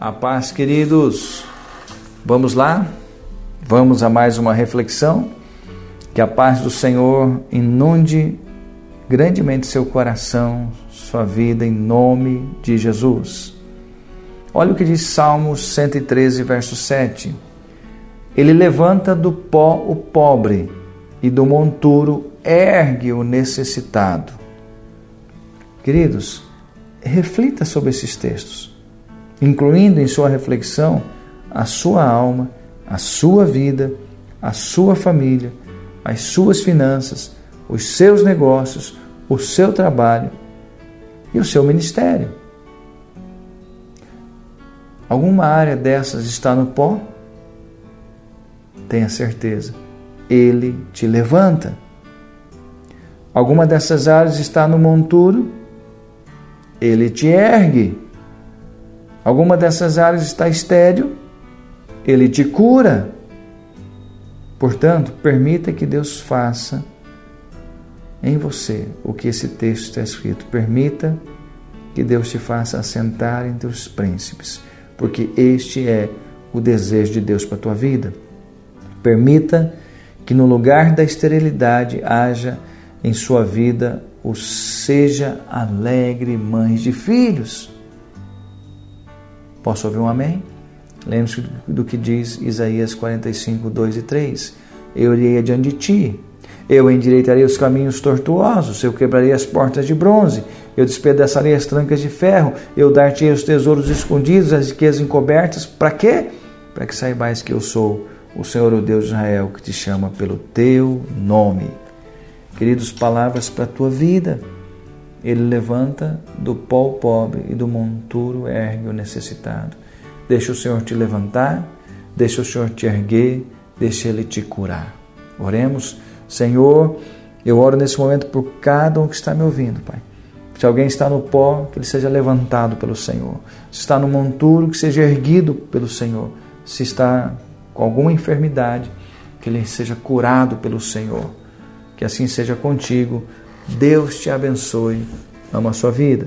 A paz, queridos. Vamos lá? Vamos a mais uma reflexão. Que a paz do Senhor inunde grandemente seu coração, sua vida, em nome de Jesus. Olha o que diz Salmos 113, verso 7. Ele levanta do pó o pobre e do monturo ergue o necessitado. Queridos, reflita sobre esses textos incluindo em sua reflexão a sua alma, a sua vida, a sua família, as suas finanças, os seus negócios, o seu trabalho e o seu ministério. Alguma área dessas está no pó? Tenha certeza, Ele te levanta. Alguma dessas áreas está no monturo? Ele te ergue alguma dessas áreas está estéril, ele te cura. Portanto, permita que Deus faça em você o que esse texto está escrito. Permita que Deus te faça assentar entre os príncipes, porque este é o desejo de Deus para a tua vida. Permita que no lugar da esterilidade haja em sua vida o seja alegre mãe de filhos. Posso ouvir um amém? Lembre-se do que diz Isaías 45, 2 e 3. Eu irei adiante de ti, eu endireitarei os caminhos tortuosos, eu quebrarei as portas de bronze, eu despedaçarei as trancas de ferro, eu dar-te os tesouros escondidos, as riquezas encobertas. Para quê? Para que saibais que eu sou o Senhor, o Deus de Israel, que te chama pelo teu nome. Queridos, palavras para a tua vida. Ele levanta do pó o pobre e do monturo ergue o necessitado. Deixa o Senhor te levantar, deixa o Senhor te erguer, deixa Ele te curar. Oremos, Senhor, eu oro nesse momento por cada um que está me ouvindo, Pai. Se alguém está no pó, que ele seja levantado pelo Senhor. Se está no monturo, que seja erguido pelo Senhor. Se está com alguma enfermidade, que ele seja curado pelo Senhor. Que assim seja contigo Deus te abençoe. Amo a sua vida.